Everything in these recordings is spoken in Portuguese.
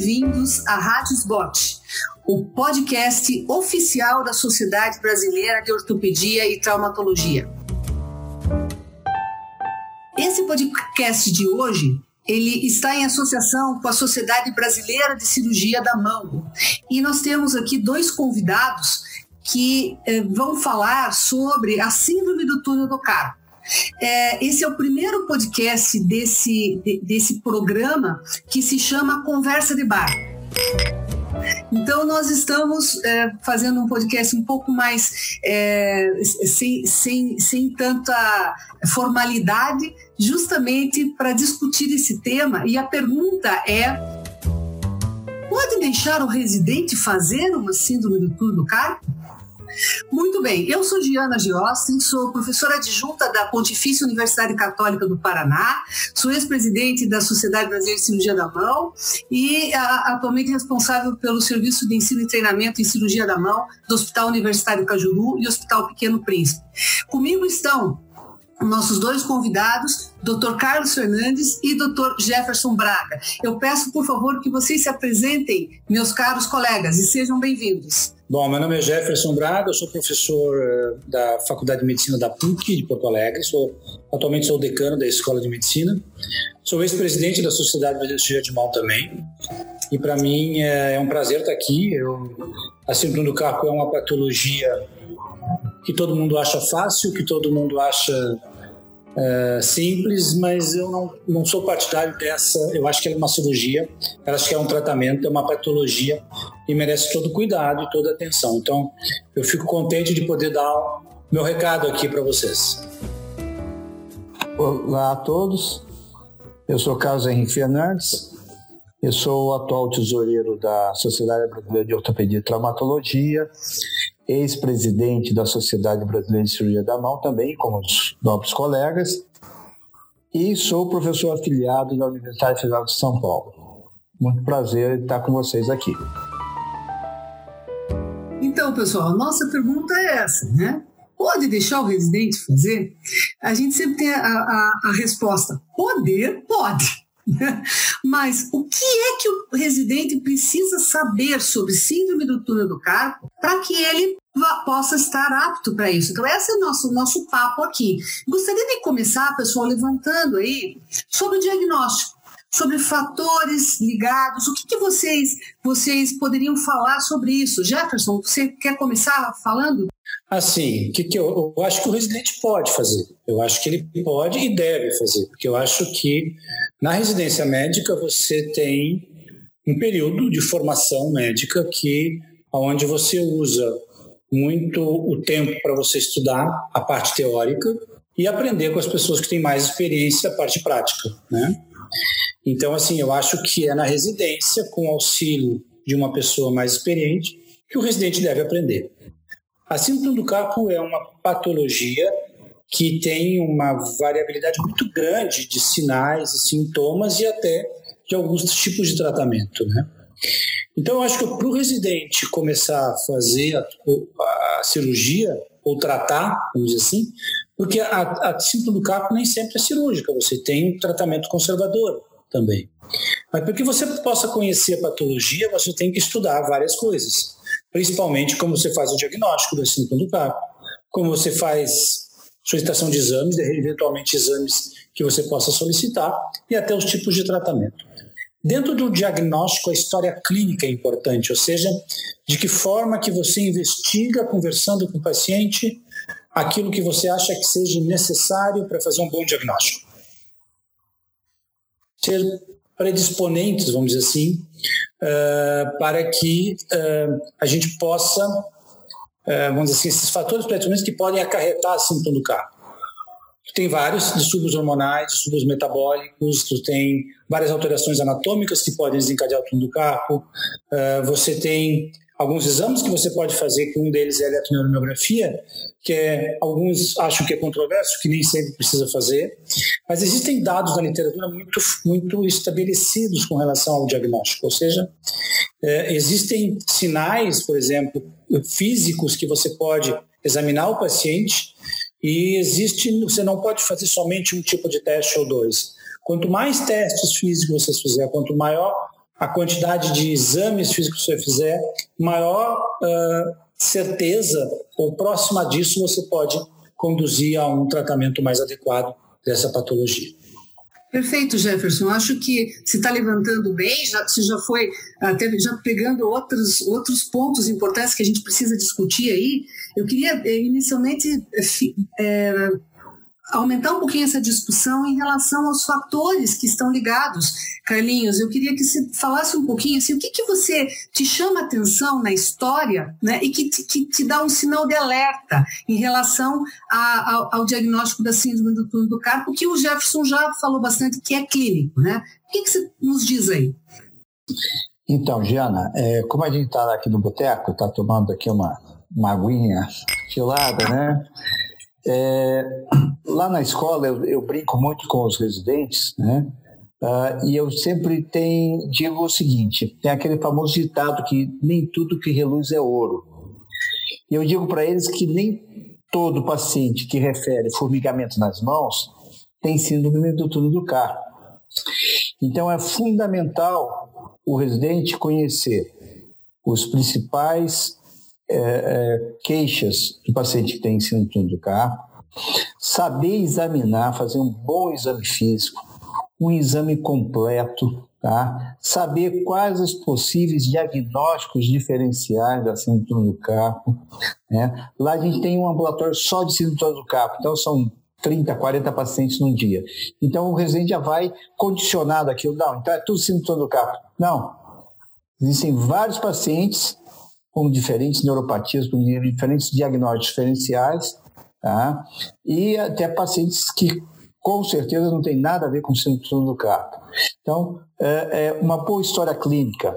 bem-vindos à Rádio Spot, o podcast oficial da Sociedade Brasileira de Ortopedia e Traumatologia. Esse podcast de hoje ele está em associação com a Sociedade Brasileira de Cirurgia da Mão. E nós temos aqui dois convidados que eh, vão falar sobre a síndrome do túnel do carpo. É, esse é o primeiro podcast desse, de, desse programa que se chama Conversa de Bar. Então, nós estamos é, fazendo um podcast um pouco mais é, sem, sem, sem tanta formalidade, justamente para discutir esse tema. E a pergunta é: pode deixar o residente fazer uma síndrome do túnel do carpo? Muito bem, eu sou Diana Giostin, sou professora adjunta da Pontifícia Universidade Católica do Paraná, sou ex-presidente da Sociedade Brasileira de Cirurgia da Mão e a, atualmente responsável pelo Serviço de Ensino e Treinamento em Cirurgia da Mão do Hospital Universitário Cajuru e Hospital Pequeno Príncipe. Comigo estão nossos dois convidados, Dr. Carlos Fernandes e Dr. Jefferson Braga. Eu peço, por favor, que vocês se apresentem, meus caros colegas, e sejam bem-vindos. Bom, meu nome é Jefferson Braga, eu sou professor eh, da Faculdade de Medicina da PUC de Porto Alegre, sou, atualmente sou decano da Escola de Medicina, sou ex-presidente da Sociedade Brasileira de Cirurgia de Mão também, e para mim é, é, um prazer estar aqui. Eu, a síndrome do carpo é uma patologia que todo mundo acha fácil, que todo mundo acha é, simples, mas eu não, não sou partidário dessa. Eu acho que é uma cirurgia, eu acho que é um tratamento, é uma patologia e merece todo cuidado e toda atenção. Então, eu fico contente de poder dar meu recado aqui para vocês. Olá a todos, eu sou Carlos Henrique Fernandes, eu sou o atual tesoureiro da Sociedade Brasileira de Ortopedia e Traumatologia ex-presidente da Sociedade Brasileira de Cirurgia da Mão, também como os nobres colegas, e sou professor afiliado da Universidade Federal de São Paulo. Muito prazer estar com vocês aqui. Então, pessoal, nossa pergunta é essa, né? Pode deixar o residente fazer? A gente sempre tem a, a, a resposta: poder, pode. Mas o que é que o residente precisa saber sobre síndrome do túnel do carpo para que ele possa estar apto para isso. Então, esse é o nosso, nosso papo aqui. Gostaria de começar, pessoal, levantando aí sobre o diagnóstico, sobre fatores ligados. O que, que vocês, vocês poderiam falar sobre isso? Jefferson, você quer começar falando? Assim, que, que eu, eu acho que o residente pode fazer. Eu acho que ele pode e deve fazer, porque eu acho que na residência médica você tem um período de formação médica que onde você usa muito o tempo para você estudar a parte teórica e aprender com as pessoas que têm mais experiência a parte prática, né? Então, assim, eu acho que é na residência, com auxílio de uma pessoa mais experiente, que o residente deve aprender. A síndrome do carpo é uma patologia que tem uma variabilidade muito grande de sinais e sintomas e até de alguns tipos de tratamento, né? Então, eu acho que para o residente começar a fazer a, a, cirurgia ou tratar, vamos dizer assim, porque a, a síndrome do carpo nem sempre é cirúrgica, você tem um tratamento conservador também. Mas para que você possa conhecer a patologia, você tem que estudar várias coisas, principalmente como você faz o diagnóstico da síndrome do carpo, como você faz solicitação de exames, eventualmente exames que você possa solicitar, e até os tipos de tratamento. Dentro do diagnóstico, a história clínica é importante, ou seja, de que forma que você investiga conversando com o paciente aquilo que você acha que seja necessário para fazer um bom diagnóstico. Ser predisponentes, vamos dizer assim, uh, para que uh, a gente possa, uh, vamos dizer assim, esses fatores predisponentes que podem acarretar a síntoma do carro. Tem vários distúrbios hormonais, distúrbios metabólicos, tu tem várias alterações anatômicas que podem desencadear o túnel do carpo. Uh, você tem alguns exames que você pode fazer, que um deles é a eletroneurografia, que é, alguns acham que é controverso, que nem sempre precisa fazer, mas existem dados na literatura muito, muito estabelecidos com relação ao diagnóstico, ou seja, é, existem sinais, por exemplo, físicos que você pode examinar o paciente e existe, você não pode fazer somente um tipo de teste ou dois. Quanto mais testes físicos você fizer, quanto maior a quantidade de exames físicos você fizer, maior uh, certeza ou próxima disso você pode conduzir a um tratamento mais adequado dessa patologia. Perfeito, Jefferson. Acho que se está levantando bem, já, você já foi até já pegando outros, outros pontos importantes que a gente precisa discutir aí. Eu queria eh, inicialmente é, aumentar um pouquinho essa discussão em relação aos fatores que estão ligados. Carlinhos, eu queria que você falasse um pouquinho assim, o que, que você te chama atenção na história né, e que te, que te dá um sinal de alerta em relação a, ao, ao, diagnóstico da síndrome do túnel do carpo, que o Jefferson já falou bastante que é clínico. Né? O que, que você nos diz aí? Então, Giana, é, como a gente está aqui no boteco, está tomando aqui uma, uma aguinha gelada, né? É, lá na escola eu, eu, brinco muito com os residentes, né? Uh, e eu sempre tenho, digo o seguinte: tem aquele famoso ditado que nem tudo que reluz é ouro. E eu digo para eles que nem todo paciente que refere formigamento nas mãos tem síndrome do túnel do carro. Então é fundamental o residente conhecer os principais é, é, queixas do paciente que tem síndrome do carro, saber examinar, fazer um bom exame físico, um exame completo, tá? saber quais os possíveis diagnósticos diferenciais da síndrome do carpo. Né? Lá a gente tem um ambulatório só de síndrome do carpo, então são 30, 40 pacientes num dia. Então o residente já vai condicionado aquilo. Não, então é tudo síndrome do carpo. Não. Existem vários pacientes com diferentes neuropatias, com diferentes diagnósticos diferenciais, tá? e até pacientes que com certeza não tem nada a ver com síndrome do carpo. Então, é, é uma boa história clínica,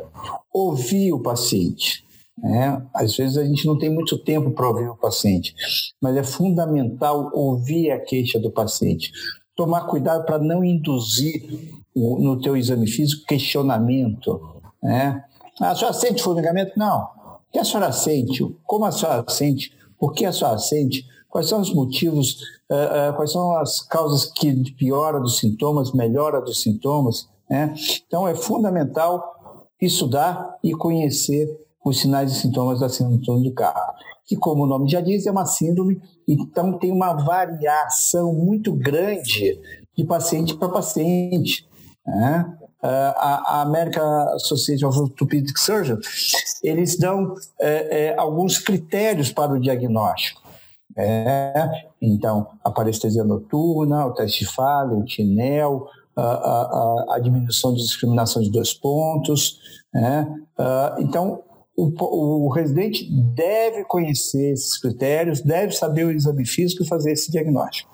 ouvir o paciente. Né? Às vezes a gente não tem muito tempo para ouvir o paciente, mas é fundamental ouvir a queixa do paciente. Tomar cuidado para não induzir no teu exame físico questionamento. Né? Ah, senhora sente formigamento? Não que a senhora sente? Como a senhora sente? Por que a senhora sente? Quais são os motivos, uh, uh, quais são as causas que piora dos sintomas, melhora dos sintomas? Né? Então, é fundamental estudar e conhecer os sinais e sintomas da síndrome do carro, que, como o nome já diz, é uma síndrome, então tem uma variação muito grande de paciente para paciente. Né? A, American Association of Orthopedic Surgeons, eles dão é, é, alguns critérios para o diagnóstico. É, então, a parestesia noturna, o teste Falley, o TINEL, a, a, a, diminuição de discriminação de dois pontos. Né? então, o, o, residente deve conhecer esses critérios, deve saber o exame físico e fazer esse diagnóstico.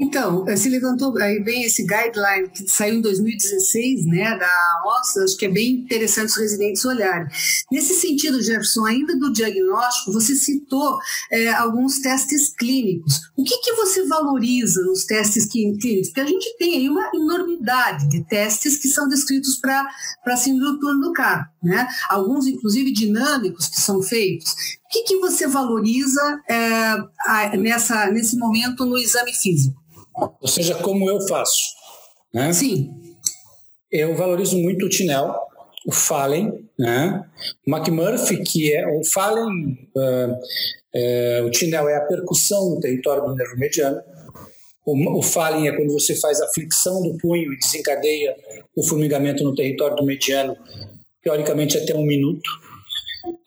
Então, eh, se levantou aí bem esse guideline que saiu em 2016, né, da OSA, acho que é bem interessante os residentes olharem. Nesse sentido, Jefferson, ainda do diagnóstico, você citou é, alguns testes clínicos. O que, que você valoriza nos testes clínicos? Porque a gente tem aí uma enormidade de testes que são descritos para síndrome do turno do carro, né? Alguns, inclusive, dinâmicos que são feitos. O que, que você valoriza é, nessa, nesse momento no exame físico? Ou seja, como eu faço. Né? Sim. Eu valorizo muito o Tinel, o Fallen, né? o McMurphy, que é o Fallen, uh, o Tinel é a percussão no território do nervo mediano, o, o Fallen é quando você faz a flexão do punho e desencadeia o formigamento no território do mediano, teoricamente até um minuto.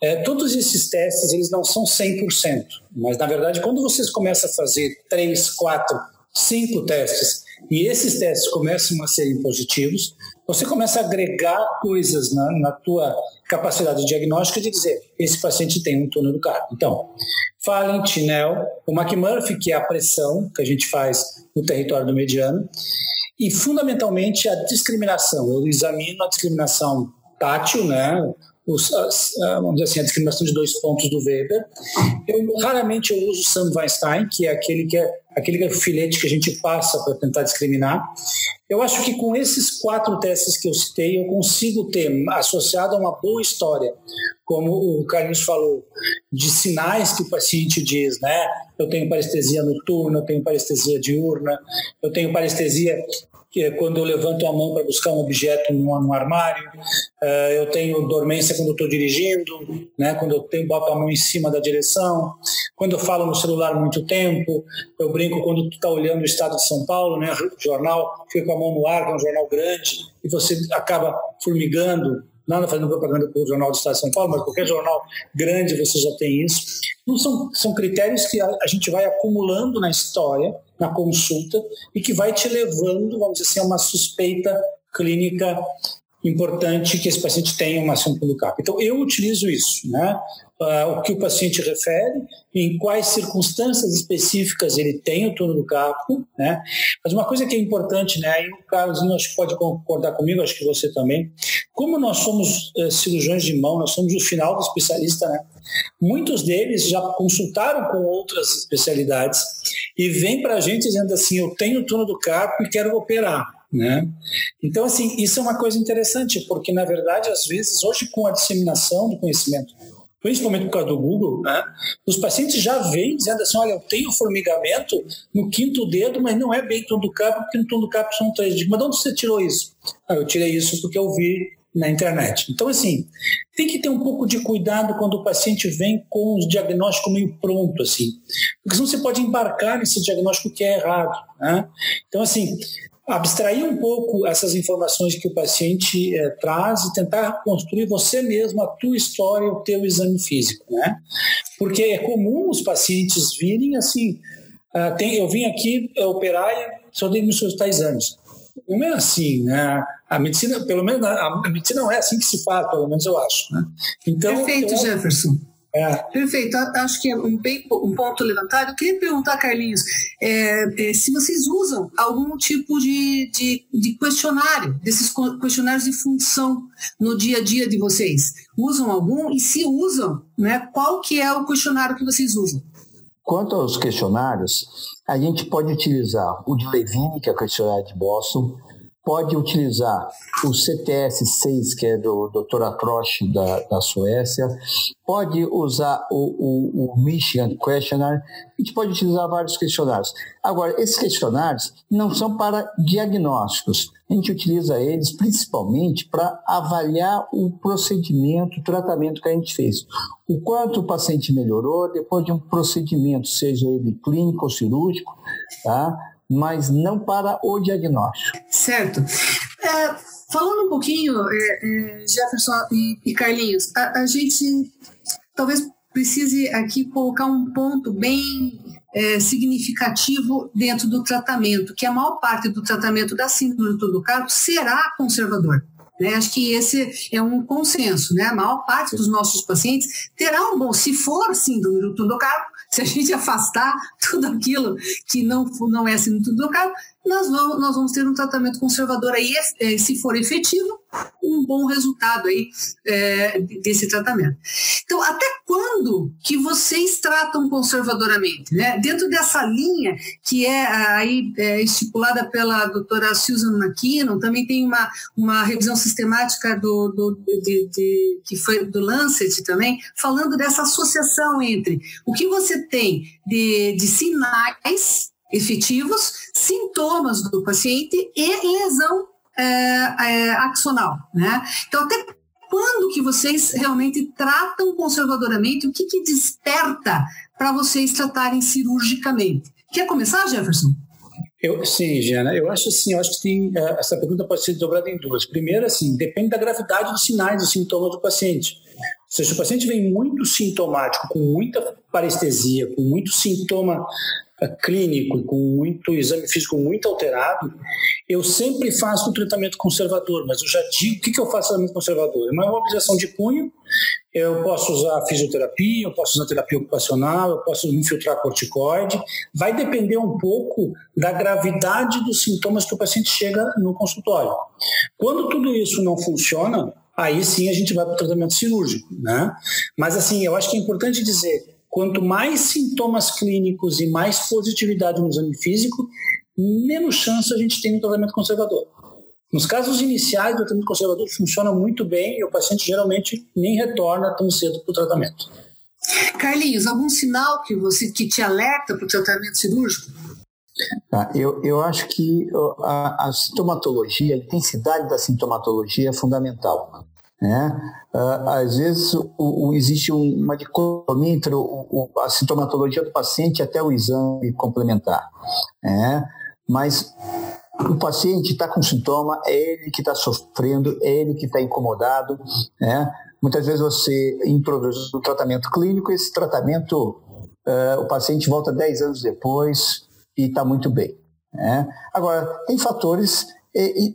É, todos esses testes eles não são 100%, mas na verdade quando vocês começam a fazer 3, 4, cinco testes e esses testes começam a serem positivos, você começa a agregar coisas na, na tua capacidade diagnóstica de dizer esse paciente tem um túnel do carpo. Então, Fallen, Tinel, o McMurphy, que é a pressão que a gente faz no território do mediano, e fundamentalmente a discriminação. Eu examino a discriminação tátil, né? Os, as, vamos dizer assim, a discriminação de dois pontos do Weber. Eu raramente eu uso o Sam Weinstein, que é aquele que é aquele filete que a gente passa para tentar discriminar. Eu acho que com esses quatro testes que eu citei, eu consigo ter, associado a uma boa história, como o Carlos falou, de sinais que o paciente diz, né? Eu tenho parestesia noturna, eu tenho parestesia diurna, eu tenho parestesia que é quando eu levanto a mão para buscar um objeto no, armário, uh, eu tenho dormência quando estou dirigindo, né, quando eu tenho, boto a mão em cima da direção, quando eu falo no celular muito tempo, eu brinco quando tu está olhando o estado de São Paulo, né, jornal, fica com a mão no ar, que é um jornal grande, e você acaba formigando, nada fazendo propaganda para o Jornal do Estado de São Paulo, mas qualquer jornal grande você já tem isso. Então, são, são critérios que a, a gente vai acumulando na história, na consulta, e que vai te levando, vamos dizer assim, a uma suspeita clínica importante que esse paciente tenha uma ação do CAP. Então, eu utilizo isso, né? Uh, o que o paciente refere, em quais circunstâncias específicas ele tem o túnel do carpo, né? Mas uma coisa que é importante, né? Aí o Carlos acho que pode concordar comigo, acho que você também. Como nós somos uh, cirurgiões de mão, nós somos o final do especialista, né? Muitos deles já consultaram com outras especialidades e vêm para a gente dizendo assim: eu tenho túnel do carpo e quero operar. Né? Então, assim, isso é uma coisa interessante, porque, na verdade, às vezes, hoje, com a disseminação do conhecimento, principalmente por causa do Google, né, os pacientes já vêm dizendo assim, olha, eu tenho formigamento no quinto dedo, mas não é bem capo, porque no capo são três. Digo, mas de onde você tirou isso? Ah, eu tirei isso porque eu vi na internet. Então, assim, tem que ter um pouco de cuidado quando o paciente vem com o diagnóstico meio pronto, assim, porque senão você pode embarcar nesse diagnóstico que é errado, né? Então, assim, abstrair um pouco essas informações que o paciente é, traz e tentar construir você mesmo a tua história, o teu exame físico, né? Porque é comum os pacientes virem assim, uh, tem, eu vim aqui operar e só dei me solicitar exames. Não é assim, né? A medicina, pelo menos, a, medicina não é assim que se faz, pelo menos eu acho. Né? Então, Perfeito, eu, Jefferson. É. Perfeito, acho que é um, bem, um ponto levantado. Eu queria perguntar, Carlinhos, é, é, se vocês usam algum tipo de, de, de, questionário, desses questionários de função no dia a dia de vocês. Usam algum? E se usam, né, qual que é o questionário que vocês usam? Quanto aos questionários, a gente pode utilizar o de Levine, que é o questionário de Boston, pode utilizar o CTS-6, que é do Dr. Atrosh, da, da Suécia, pode usar o, o, o, Michigan Questionnaire, a gente pode utilizar vários questionários. Agora, esses questionários não são para diagnósticos, a gente utiliza eles principalmente para avaliar o procedimento, o tratamento que a gente fez. O quanto o paciente melhorou depois de um procedimento, seja ele clínico ou cirúrgico, tá? Mas não para o diagnóstico. Certo. É, falando um pouquinho, é, é, Jefferson e, e Carlinhos, a, a, gente talvez precise aqui colocar um ponto bem é, significativo dentro do tratamento, que a maior parte do tratamento da síndrome do carpo será conservador. Né? Acho que esse é um consenso, né? A maior parte dos nossos pacientes terá um bom, se for síndrome do carpo, se a gente afastar tudo aquilo que não, não é síndrome do túnel do carpo, nós vamos, nós vamos ter um tratamento conservador aí, é, se for efetivo, um bom resultado aí é, desse tratamento. Então, até quando que vocês tratam conservadoramente? Né? Dentro dessa linha que é aí é, estipulada pela doutora Susan McKinnon, também tem uma, uma revisão sistemática do, do de, de, que foi do Lancet também, falando dessa associação entre o que você tem de, de sinais efetivos, sintomas do paciente e lesão é, é, axonal, né? Então, até quando que vocês realmente tratam conservadoramente? O que, que desperta para vocês tratarem cirurgicamente? Quer começar, Jefferson? Eu, sim, Jana, eu acho assim, eu acho que tem, é, essa pergunta pode ser dobrada em duas. Primeiro, assim, depende da gravidade dos sinais, dos sintomas do paciente. Se o paciente vem muito sintomático, com muita parestesia, com muito sintoma clínico com muito exame físico muito alterado, eu sempre faço um tratamento conservador, mas eu já digo o que, que eu faço tratamento conservador. É uma mobilização de punho, eu posso usar fisioterapia, eu posso usar terapia ocupacional, eu posso infiltrar corticoide, vai depender um pouco da gravidade dos sintomas que o paciente chega no consultório. Quando tudo isso não funciona, aí sim a gente vai para o tratamento cirúrgico, né? Mas assim, eu acho que é importante dizer, Quanto mais sintomas clínicos e mais positividade no exame físico, menos chance a gente tem no tratamento conservador. Nos casos iniciais, o tratamento conservador funciona muito bem e o paciente geralmente nem retorna tão cedo para o tratamento. Carlinhos, algum sinal que você que te alerta para o tratamento cirúrgico? Tá, eu, eu acho que a, a, sintomatologia, a intensidade da sintomatologia é fundamental. Né? Uh, às vezes o, o, existe uma dicotomia entre o, a sintomatologia do paciente até o exame complementar. Né? Mas o paciente está com sintoma, é ele que está sofrendo, é ele que está incomodado. Né? Muitas vezes você introduz o tratamento clínico, esse tratamento, uh, o paciente volta 10 anos depois e está muito bem. Né? Agora, tem fatores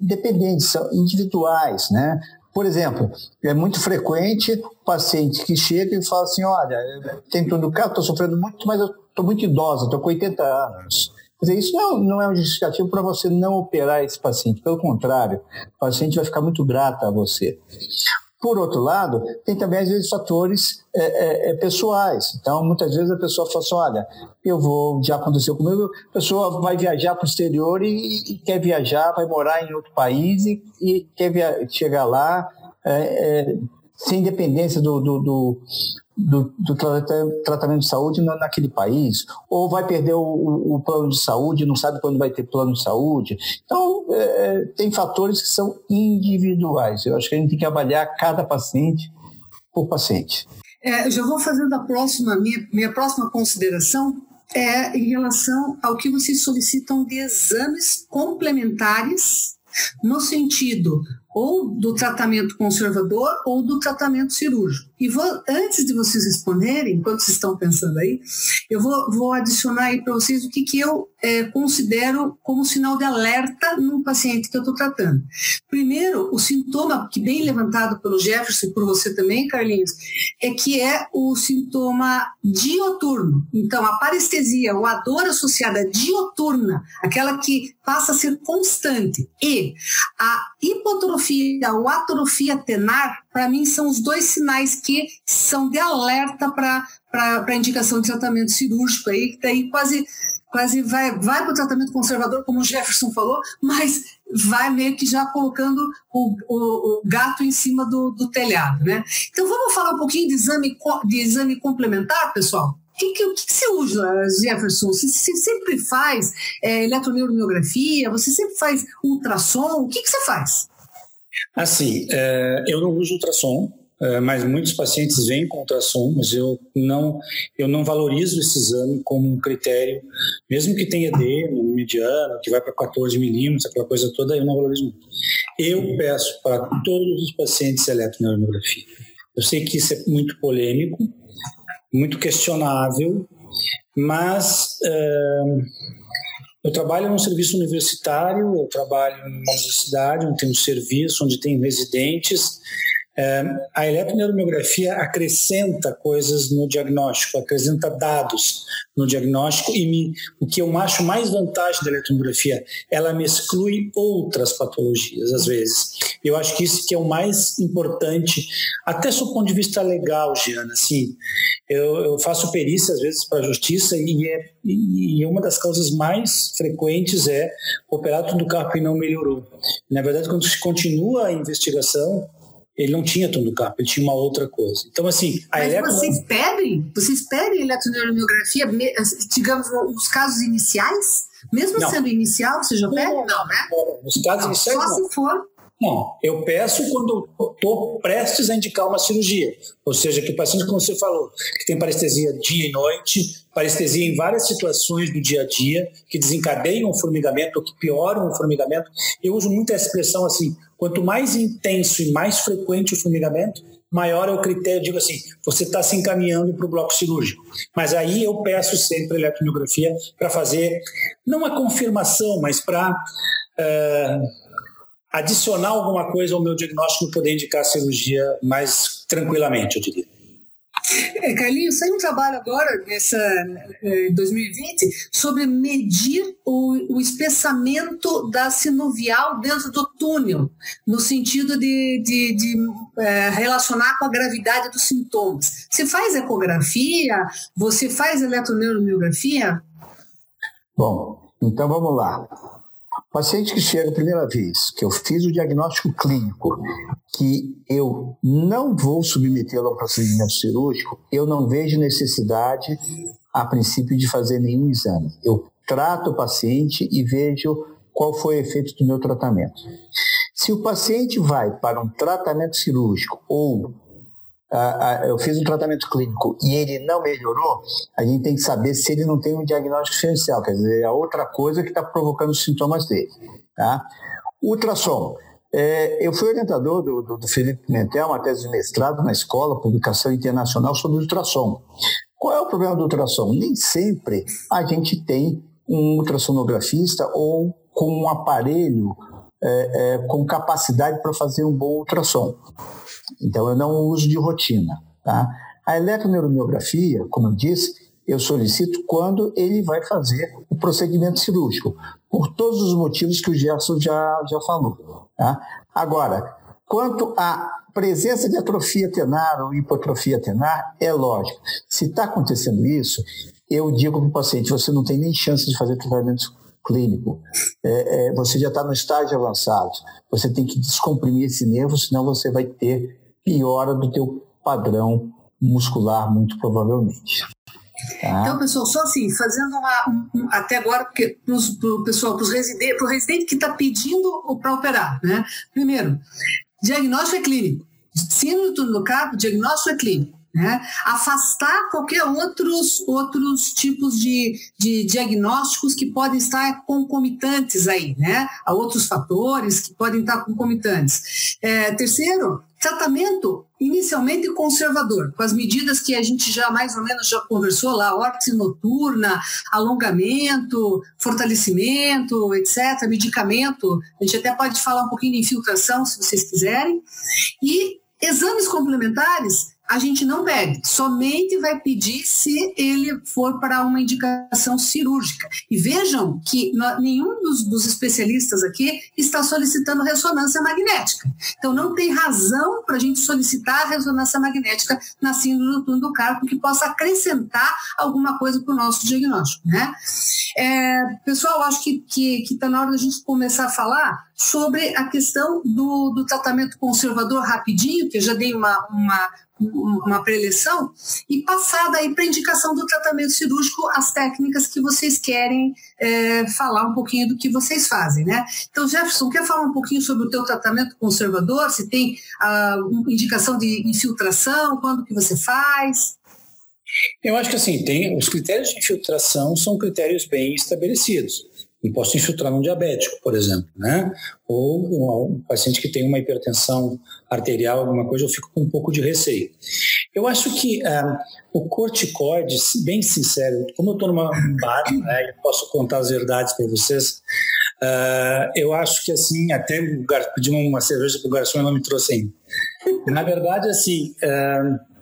dependentes, são individuais, né? Por exemplo, é muito frequente o paciente que chega e fala assim, olha, tem tudo cá, estou sofrendo muito, mas eu estou muito idosa, estou com 80 anos. Quer dizer, isso não, não é um justificativo para você não operar esse paciente. Pelo contrário, o paciente vai ficar muito grato a você. Por outro lado, tem também, às vezes, fatores é, é, é, pessoais. Então, muitas vezes a pessoa fala assim, olha, eu vou, já aconteceu comigo, a pessoa vai viajar para o exterior e, e, quer viajar, vai morar em outro país e, e quer chegar lá é, é sem dependência do, do, do, do, do tratamento de saúde naquele país, ou vai perder o, o, plano de saúde, não sabe quando vai ter plano de saúde. Então, é, é, tem fatores que são individuais. Eu acho que a gente tem que avaliar cada paciente por paciente. É, já vou fazendo a próxima, minha, minha próxima consideração é em relação ao que vocês solicitam de exames complementares no sentido ou do tratamento conservador ou do tratamento cirúrgico. E vou, antes de vocês responderem, enquanto vocês estão pensando aí, eu vou, vou adicionar aí para vocês o que, que eu é, considero como sinal de alerta num paciente que eu estou tratando. Primeiro, o sintoma, que bem levantado pelo Jefferson e por você também, Carlinhos, é que é o sintoma dioturno. Então, a parestesia ou a dor associada dioturna, aquela que passa a ser constante, e a hipotrofia ou atrofia tenar, para mim, são os dois sinais que são de alerta para a indicação de tratamento cirúrgico aí, que daí quase quase vai, vai para o tratamento conservador, como o Jefferson falou, mas vai meio que já colocando o, o, o gato em cima do, do, telhado, né? Então vamos falar um pouquinho de exame, de exame complementar, pessoal? O que, que, que, você usa, Jefferson? Você, você sempre faz é, eletroneuromiografia? Você sempre faz ultrassom? O que, que você faz? Assim, é, eu não uso ultrassom, é, mas muitos pacientes vêm com ultrassom, mas eu não, eu não valorizo esse exame como um critério, mesmo que tenha no mediano, que vai para 14 milímetros, aquela coisa toda, eu não valorizo muito. Eu peço para todos os pacientes eletroneuromiografia. Eu sei que isso é muito polêmico, muito questionável, mas uh, eu trabalho num serviço universitário, eu trabalho numa universidade onde tem um serviço, onde tem residentes. É, a eletroneuromiografia acrescenta coisas no diagnóstico, acrescenta dados no diagnóstico e me, o que eu acho mais vantagem da eletromiografia, ela me exclui outras patologias às vezes. Eu acho que isso que é o mais importante, até do ponto de vista legal, Giana. Assim, eu, eu faço perícia às vezes para a justiça e, é, e uma das causas mais frequentes é operar do carro e não melhorou. Na verdade, quando se continua a investigação, ele não tinha carpo, ele tinha uma outra coisa. Então, assim, a Mas eletro... vocês pedem? Vocês pedem eletroneuromiografia, digamos, nos casos iniciais? Mesmo não. sendo inicial, você já pede? Não, não né? Nos casos não, iniciais, Só não. se for não, eu peço quando estou prestes a indicar uma cirurgia. Ou seja, que o paciente, como você falou, que tem parestesia dia e noite, parestesia em várias situações do dia a dia, que desencadeiam o formigamento ou que pioram o formigamento. Eu uso muito a expressão assim: quanto mais intenso e mais frequente o formigamento, maior é o critério, digo assim, você está se encaminhando para o bloco cirúrgico. Mas aí eu peço sempre a eletromiografia para fazer, não a confirmação, mas para. Uh, eh, adicionar alguma coisa ao meu diagnóstico e poder indicar a cirurgia mais tranquilamente, eu diria. É, Carlinhos, saiu um trabalho agora, nessa é, 2020, sobre medir o, o, espessamento da sinovial dentro do túnel, no sentido de, de, de é, relacionar com a gravidade dos sintomas. Você faz ecografia? Você faz eletroneuromiografia? Bom, então vamos lá Paciente que chega a primeira vez, que eu fiz o diagnóstico clínico, que eu não vou submetê-lo ao procedimento cirúrgico, eu não vejo necessidade, a princípio, de fazer nenhum exame. Eu trato o paciente e vejo qual foi o efeito do meu tratamento. Se o paciente vai para um tratamento cirúrgico ou eu fiz um tratamento clínico e ele não melhorou, a gente tem que saber se ele não tem um diagnóstico diferencial, quer dizer, é outra coisa que está provocando os sintomas dele. Tá? Ultrassom. É, eu fui orientador do, do, do Felipe Pimentel, uma tese de mestrado na escola, publicação internacional sobre ultrassom. Qual é o problema do ultrassom? Nem sempre a gente tem um ultrassonografista ou com um aparelho é, é, com capacidade para fazer um bom ultrassom. Então, eu não uso de rotina. Tá? A eletroneuromiografia, como eu disse, eu solicito quando ele vai fazer o procedimento cirúrgico, por todos os motivos que o Gerson já, já falou. Tá? Agora, quanto à presença de atrofia tenar ou hipotrofia tenar, é lógico. Se está acontecendo isso, eu digo para o paciente: você não tem nem chance de fazer tratamento clínico. É, é, você já está no estágio avançado. Você tem que descomprimir esse nervo, senão você vai ter piora do teu padrão muscular, muito provavelmente. Tá? Então, pessoal, só assim, fazendo uma. Um, até agora, porque para o pessoal, para o residente, residente que está pedindo para operar, né? Primeiro, diagnóstico é clínico. Síndrome do carpo, diagnóstico é clínico. Né? Afastar qualquer outros, outros tipos de, de diagnósticos que podem estar concomitantes aí, né? Há outros fatores que podem estar concomitantes. É, terceiro, tratamento inicialmente conservador, com as medidas que a gente já mais ou menos já conversou lá, órtese noturna, alongamento, fortalecimento, etc., medicamento, a gente até pode falar um pouquinho de infiltração, se vocês quiserem, e exames complementares a gente não pede, somente vai pedir se ele for para uma indicação cirúrgica. E vejam que nenhum dos, dos, especialistas aqui está solicitando ressonância magnética. Então, não tem razão para a gente solicitar a ressonância magnética na síndrome do túnel do carpo que possa acrescentar alguma coisa para o nosso diagnóstico. Né? É, pessoal, acho que está na hora da gente começar a falar sobre a questão do, do tratamento conservador rapidinho, que eu já dei uma, uma, uma preleção, e passar daí para a indicação do tratamento cirúrgico, as técnicas que vocês querem é, falar um pouquinho do que vocês fazem, né? Então, Jefferson, quer falar um pouquinho sobre o teu tratamento conservador? Se tem a ah, indicação de infiltração, quando que você faz? Eu acho que assim, tem os critérios de infiltração são critérios bem estabelecidos. Não posso infiltrar um diabético, por exemplo, né? Ou um paciente que tem uma hipertensão arterial, alguma coisa, eu fico com um pouco de receio. Eu acho que uh, o corticoide, bem sincero, como eu estou numa bar, né, eu posso contar as verdades para vocês, uh, eu acho que assim, até pedir uma cerveja para o garçom e não me trouxe ainda. Na verdade, assim, uh,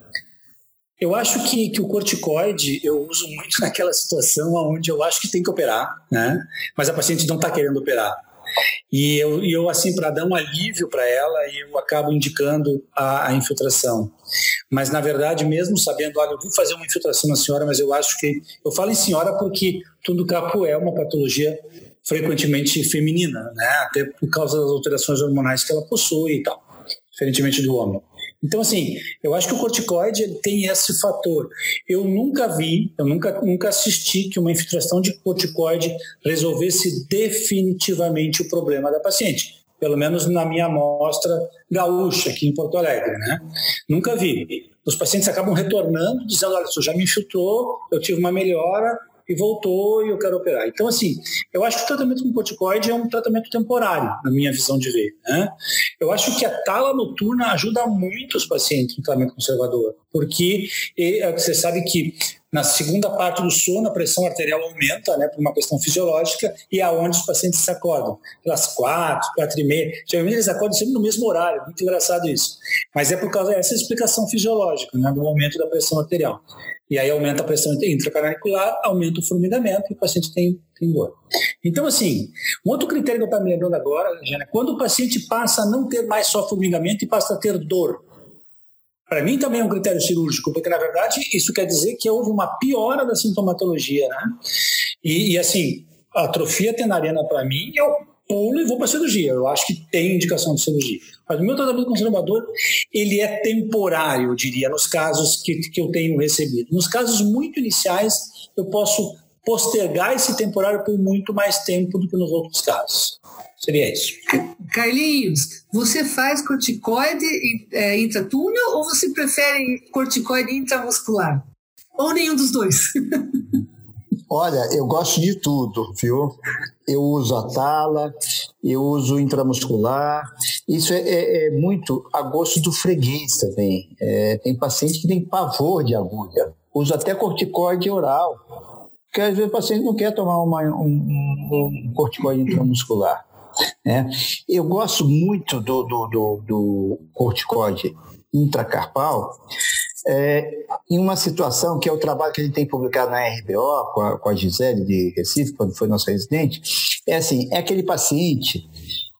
eu acho que, que o corticoide eu uso muito naquela situação onde eu acho que tem que operar, né? Mas a paciente não está querendo operar. E eu, e eu assim, para dar um alívio para ela, eu acabo indicando a, a, infiltração. Mas, na verdade, mesmo sabendo, olha, eu vou fazer uma infiltração na senhora, mas eu acho que. Eu falo em senhora porque tudo capo é uma patologia frequentemente feminina, né? Até por causa das alterações hormonais que ela possui e tal, diferentemente do homem. Então, assim, eu acho que o corticoide ele tem esse fator. Eu nunca vi, eu nunca, nunca assisti que uma infiltração de corticoide resolvesse definitivamente o problema da paciente. Pelo menos na minha amostra gaúcha aqui em Porto Alegre, né? Nunca vi. Os pacientes acabam retornando, dizendo: olha, você já me infiltrou, eu tive uma melhora, e voltou e eu quero operar. Então, assim, eu acho que o tratamento com corticoide é um tratamento temporário, na minha visão de ver. Né? Eu acho que a tala noturna ajuda muito os pacientes no tratamento conservador, porque é, você sabe que na segunda parte do sono, a pressão arterial aumenta, né, por uma questão fisiológica, e é onde os pacientes se acordam. Pelas quatro, quatro e meia. Geralmente eles acordam sempre no mesmo horário, muito engraçado isso. Mas é por causa dessa explicação fisiológica, né, do aumento da pressão arterial. E aí aumenta a pressão intracarnicular, aumenta o formigamento e o paciente tem, tem dor. Então, assim, um outro critério que eu estou me lembrando agora, Jana, é quando o paciente passa a não ter mais só formigamento e passa a ter dor. Para mim também é um critério cirúrgico, porque na verdade isso quer dizer que houve uma piora da sintomatologia, né? E, e assim, atrofia tenariana para mim, eu pulo e vou para cirurgia. Eu acho que tem indicação de cirurgia. Mas o meu tratamento conservador, ele é temporário, eu diria, nos casos que, que eu tenho recebido. Nos casos muito iniciais, eu posso postergar esse temporário por muito mais tempo do que nos outros casos. Seria isso. Carlinhos, você faz corticoide é, intratúnel ou você prefere corticoide intramuscular? Ou nenhum dos dois? Olha, eu gosto de tudo, viu? Eu uso a tala, eu uso intramuscular. Isso é, é, é muito a gosto do freguês também. É, tem paciente que tem pavor de agulha. Uso até corticoide oral. Porque às vezes o paciente não quer tomar uma, um, um, corticoide intramuscular. Né? Eu gosto muito do, do, do, do corticoide intracarpal, é, em uma situação que é o trabalho que ele tem publicado na RBO, com a, com a Gisele de Recife, quando foi nosso residente, é assim, é aquele paciente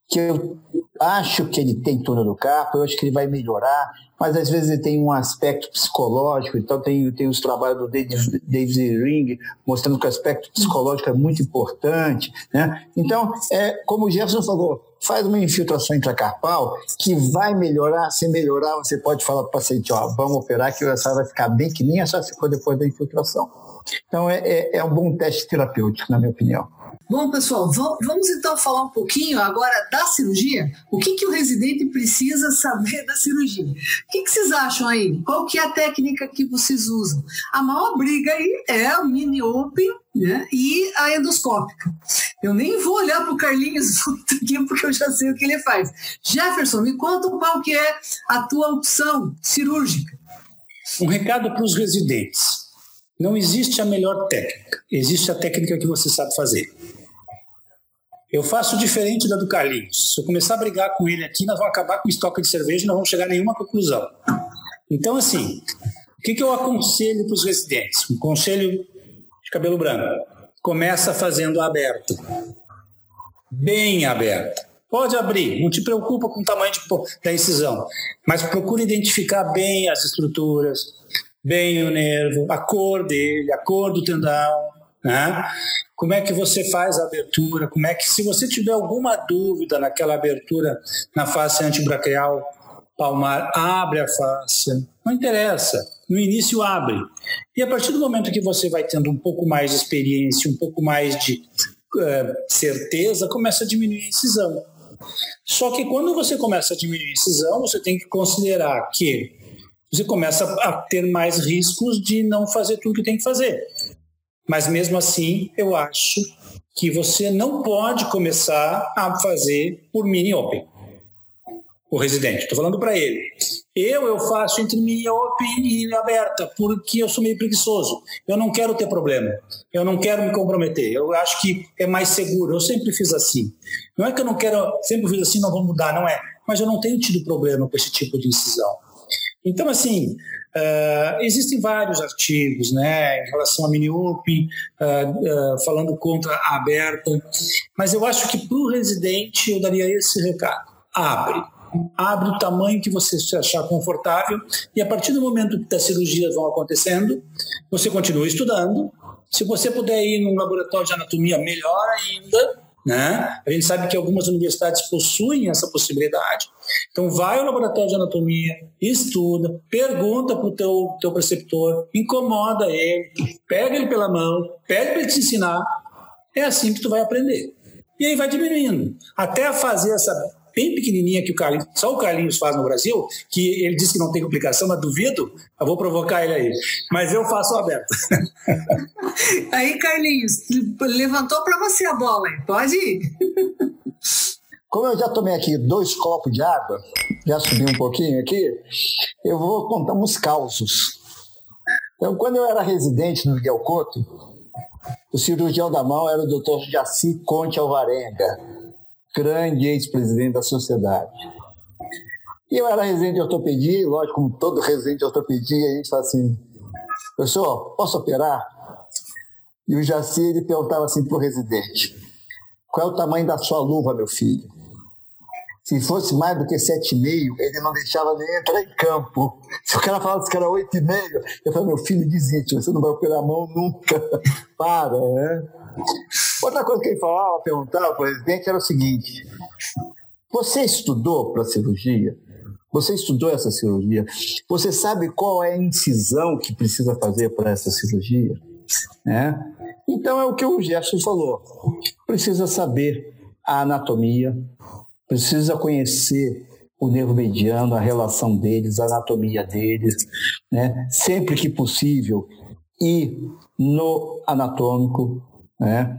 que eu acho que ele tem túnel do carpo, eu acho que ele vai melhorar, mas às vezes ele tem um aspecto psicológico, então tem, tem os trabalhos do David, David Ring mostrando que o aspecto psicológico é muito importante, né? Então, é, como o Jefferson falou, faz uma infiltração intracarpal que vai melhorar, se melhorar você pode falar para o paciente, ó, vamos operar que essa vai ficar bem que nem essa ficou depois da infiltração. Então, é, é, é um bom teste terapêutico, na minha opinião. Bom, pessoal, vamos então falar um pouquinho agora da cirurgia. O que, que o residente precisa saber da cirurgia? O que, que vocês acham aí? Qual que é a técnica que vocês usam? A maior briga aí é o mini open né, e a endoscópica. Eu nem vou olhar para o Carlinhos aqui porque eu já sei o que ele faz. Jefferson, me conta qual que é a tua opção cirúrgica. Um recado para os residentes. Não existe a melhor técnica, existe a técnica que você sabe fazer. Eu faço diferente da do Carlinhos. Se eu começar a brigar com ele aqui, nós vamos acabar com estoque de cerveja e não vamos chegar a nenhuma conclusão. Então, assim, o que, que eu aconselho para os residentes? Um conselho de cabelo branco. Começa fazendo aberto. Bem aberto. Pode abrir, não te preocupa com o tamanho de, da incisão, mas procura identificar bem as estruturas, bem o nervo, a cor dele, a cor do tendão, né? Como é que você faz a abertura? Como é que, se você tiver alguma dúvida naquela abertura na face antibraquial palmar, abre a face. Não interessa. No início abre. E a partir do momento que você vai tendo um pouco mais de experiência, um pouco mais de uh, certeza, começa a diminuir a incisão. Só que quando você começa a diminuir a incisão, você tem que considerar que você começa a ter mais riscos de não fazer tudo que tem que fazer. Mas mesmo assim, eu acho que você não pode começar a fazer por mini open. O residente, estou falando para ele. Eu eu faço entre mini open e aberta porque eu sou meio preguiçoso. Eu não quero ter problema. Eu não quero me comprometer. Eu acho que é mais seguro. Eu sempre fiz assim. Não é que eu não quero, sempre fiz assim, não vou mudar, não é. Mas eu não tenho tido problema com esse tipo de incisão. Então, assim, uh, existem vários artigos né, em relação a mini-UP, uh, uh, falando contra a aberta, mas eu acho que para o residente eu daria esse recado. Abre. Abre o tamanho que você se achar confortável e a partir do momento que as cirurgias vão acontecendo, você continua estudando. Se você puder ir num laboratório de anatomia, melhor ainda, né? A gente sabe que algumas universidades possuem essa possibilidade. Então, vai ao laboratório de anatomia, estuda, pergunta para o teu, teu preceptor, incomoda ele, pega ele pela mão, pede para ele te ensinar. É assim que tu vai aprender. E aí vai diminuindo. Até fazer essa bem pequenininha que o Carlinhos, só o Carlinhos faz no Brasil, que ele disse que não tem complicação, mas duvido, eu vou provocar ele aí. Mas eu faço aberto. Aí, Carlinhos, levantou para você a bola, pode ir. Como eu já tomei aqui dois copos de água, já subi um pouquinho aqui, eu vou contar uns causos. Então, quando eu era residente no Miguel Couto, o cirurgião da mão era o doutor Jaci Conte Alvarenga grande ex-presidente da sociedade. E eu era residente de ortopedia, e lógico, como todo residente de ortopedia, a gente fala assim, professor, posso operar? E o Jaci, ele perguntava assim para o residente, qual é o tamanho da sua luva, meu filho? Se fosse mais do que 7,5, ele não deixava nem entrar em campo. Se o cara falasse que era 8,5, eu falei, meu filho, desiste, você não vai operar a mão nunca. Para, né? Outra coisa que ele falava, perguntava para o presidente era o seguinte: você estudou para cirurgia? Você estudou essa cirurgia? Você sabe qual é a incisão que precisa fazer para essa cirurgia? Né? Então é o que o Gerson falou. Precisa saber a anatomia, precisa conhecer o nervo mediano, a relação deles, a anatomia deles, né? sempre que possível, ir no anatômico. Né?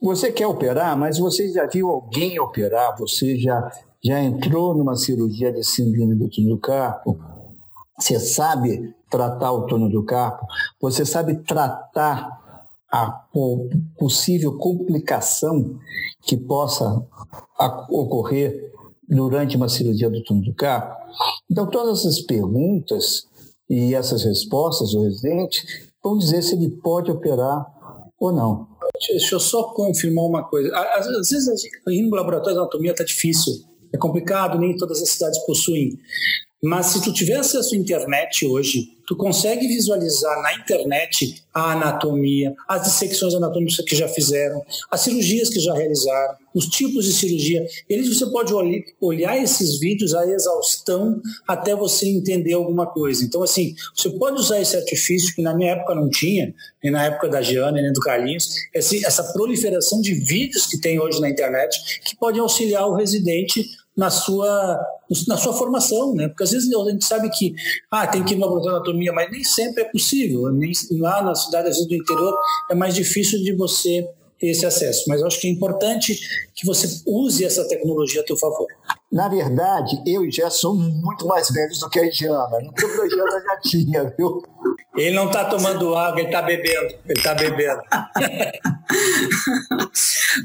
Você quer operar, mas você já viu alguém operar, você já, já entrou numa cirurgia de síndrome do túnel do carpo, você sabe tratar o túnel do carpo, você sabe tratar a possível complicação que possa ocorrer durante uma cirurgia do túnel do carpo. Então, todas essas perguntas e essas respostas do residente vão dizer se ele pode operar ou não. Deixa eu só confirmar uma coisa. Às vezes, ir no laboratório de anatomia está difícil, é complicado, nem todas as cidades possuem. Mas se tu tiver acesso à internet hoje, tu consegue visualizar na internet a anatomia, as dissecções anatômicas que já fizeram, as cirurgias que já realizaram, os tipos de cirurgia. Eles você pode olhar esses vídeos a exaustão até você entender alguma coisa. Então, assim, você pode usar esse artifício que na minha época não tinha, nem na época da Giana, nem do Carlinhos, essa proliferação de vídeos que tem hoje na internet que pode auxiliar o residente na sua, na sua formação, né? Porque às vezes a gente sabe que ah, tem que ir no laboratório de anatomia, mas nem sempre é possível. Nem, lá na cidade às vezes, do interior é mais difícil de você ter esse acesso. Mas eu acho que é importante que você use essa tecnologia a seu favor. Na verdade, eu e Jé somos muito mais velhos do que a Giana. No tempo da Giana já tinha, viu? Ele não está tomando água, ele está bebendo. Ele está bebendo.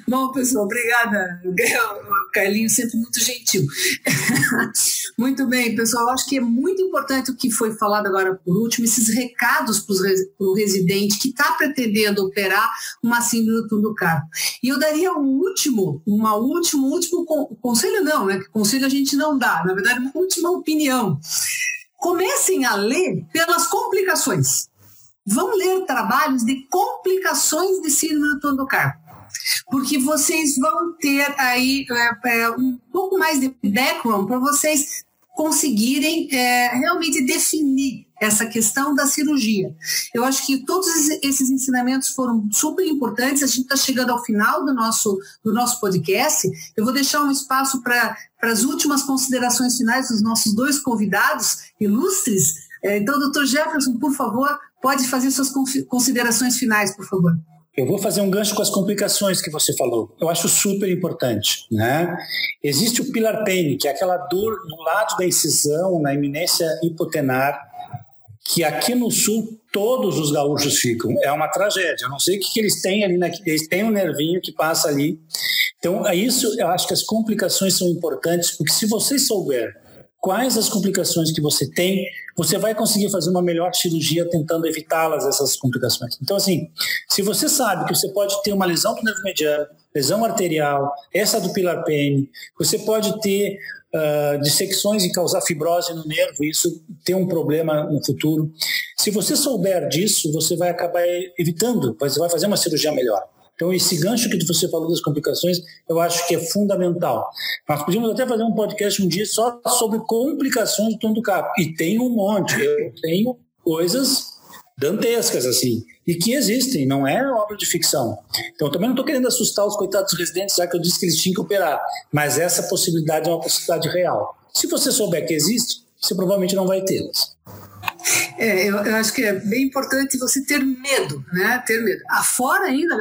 Bom, pessoal, obrigada. O Carlinho sempre muito gentil. muito bem, pessoal. Acho que é muito importante o que foi falado agora por último, esses recados para o residente que está pretendendo operar uma síndrome do carro. E eu daria um último, uma último, último conselho não, né? Conselho a gente não dá, na verdade, uma última opinião comecem a ler pelas complicações. Vão ler trabalhos de complicações de síndrome do túnel do carpo. Porque vocês vão ter aí é, é, um pouco mais de background para vocês conseguirem é, realmente definir essa questão da cirurgia. Eu acho que todos esses ensinamentos foram super importantes. A gente está chegando ao final do nosso, do nosso podcast. Eu vou deixar um espaço para as últimas considerações finais dos nossos dois convidados ilustres. É, então, doutor Jefferson, por favor, pode fazer suas considerações finais, por favor. Eu vou fazer um gancho com as complicações que você falou. Eu acho super importante, né? Existe o pilar pain, que é aquela dor no lado da incisão, na eminência hipotenar, que aqui no sul todos os gaúchos ficam. É uma tragédia. Eu não sei o que, que eles têm ali, na, eles têm um nervinho que passa ali. Então, é isso eu acho que as complicações são importantes, porque se você souber quais as complicações que você tem, você vai conseguir fazer uma melhor cirurgia tentando evitá-las, essas complicações. Então, assim, se você sabe que você pode ter uma lesão do nervo mediano, lesão arterial, essa do pilar PN, você pode ter uh, dissecções e causar fibrose no nervo, isso tem um problema no futuro. Se você souber disso, você vai acabar evitando, você vai fazer uma cirurgia melhor. Então, esse gancho que você falou das complicações, eu acho que é fundamental. Nós podíamos até fazer um podcast um dia só sobre complicações do tom do carro. E tem um monte. Eu tenho coisas dantescas, assim, e que existem, não é obra de ficção. Então, eu também não estou querendo assustar os coitados residentes, já que eu disse que eles tinham que operar, mas essa possibilidade é uma possibilidade real. Se você souber que existe, você provavelmente não vai tê-las. É, eu, eu, acho que é bem importante você ter medo, né? Ter medo. Afora ainda,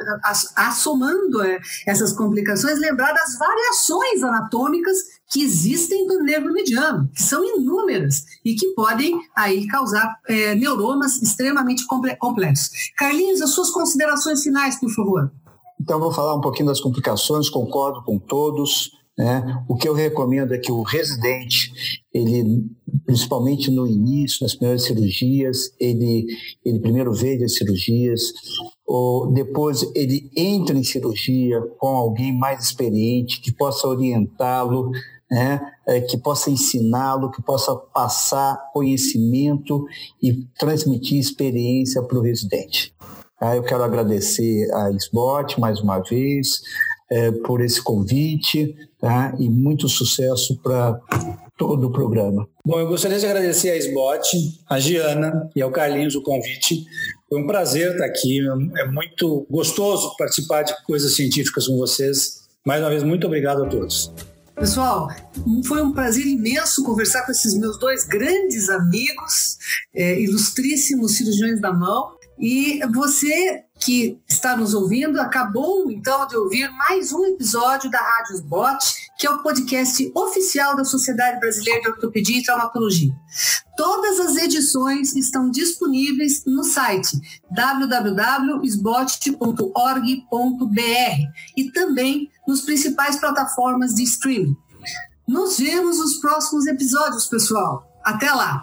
assomando é, essas complicações, lembrar das variações anatômicas que existem do nervo mediano, que são inúmeras e que podem aí causar é, neuromas extremamente complexos. Carlinhos, as suas considerações finais, por favor. Então, vou falar um pouquinho das complicações, concordo com todos. Né? O que eu recomendo é que o residente, ele, principalmente no início, nas primeiras cirurgias, ele, ele primeiro veja as cirurgias, ou depois ele entre em cirurgia com alguém mais experiente que possa orientá-lo, né? É, que possa ensiná-lo, que possa passar conhecimento e transmitir experiência para o residente. Tá? Eu quero agradecer a SBOT mais uma vez é, por esse convite tá? e muito sucesso para todo o programa. Bom, eu gostaria de agradecer a SBOT, a Giana e ao Carlinhos o convite. Foi um prazer estar aqui, é muito gostoso participar de coisas científicas com vocês. Mais uma vez, muito obrigado a todos. Pessoal, foi um prazer imenso conversar com esses meus dois grandes amigos, é, ilustríssimos cirurgiões da mão. E você que está nos ouvindo acabou então de ouvir mais um episódio da Rádio Sbot, que é o podcast oficial da Sociedade Brasileira de Ortopedia e Traumatologia. Todas as edições estão disponíveis no site www.sbot.org.br e também nos principais plataformas de streaming. Nos vemos nos próximos episódios, pessoal. Até lá!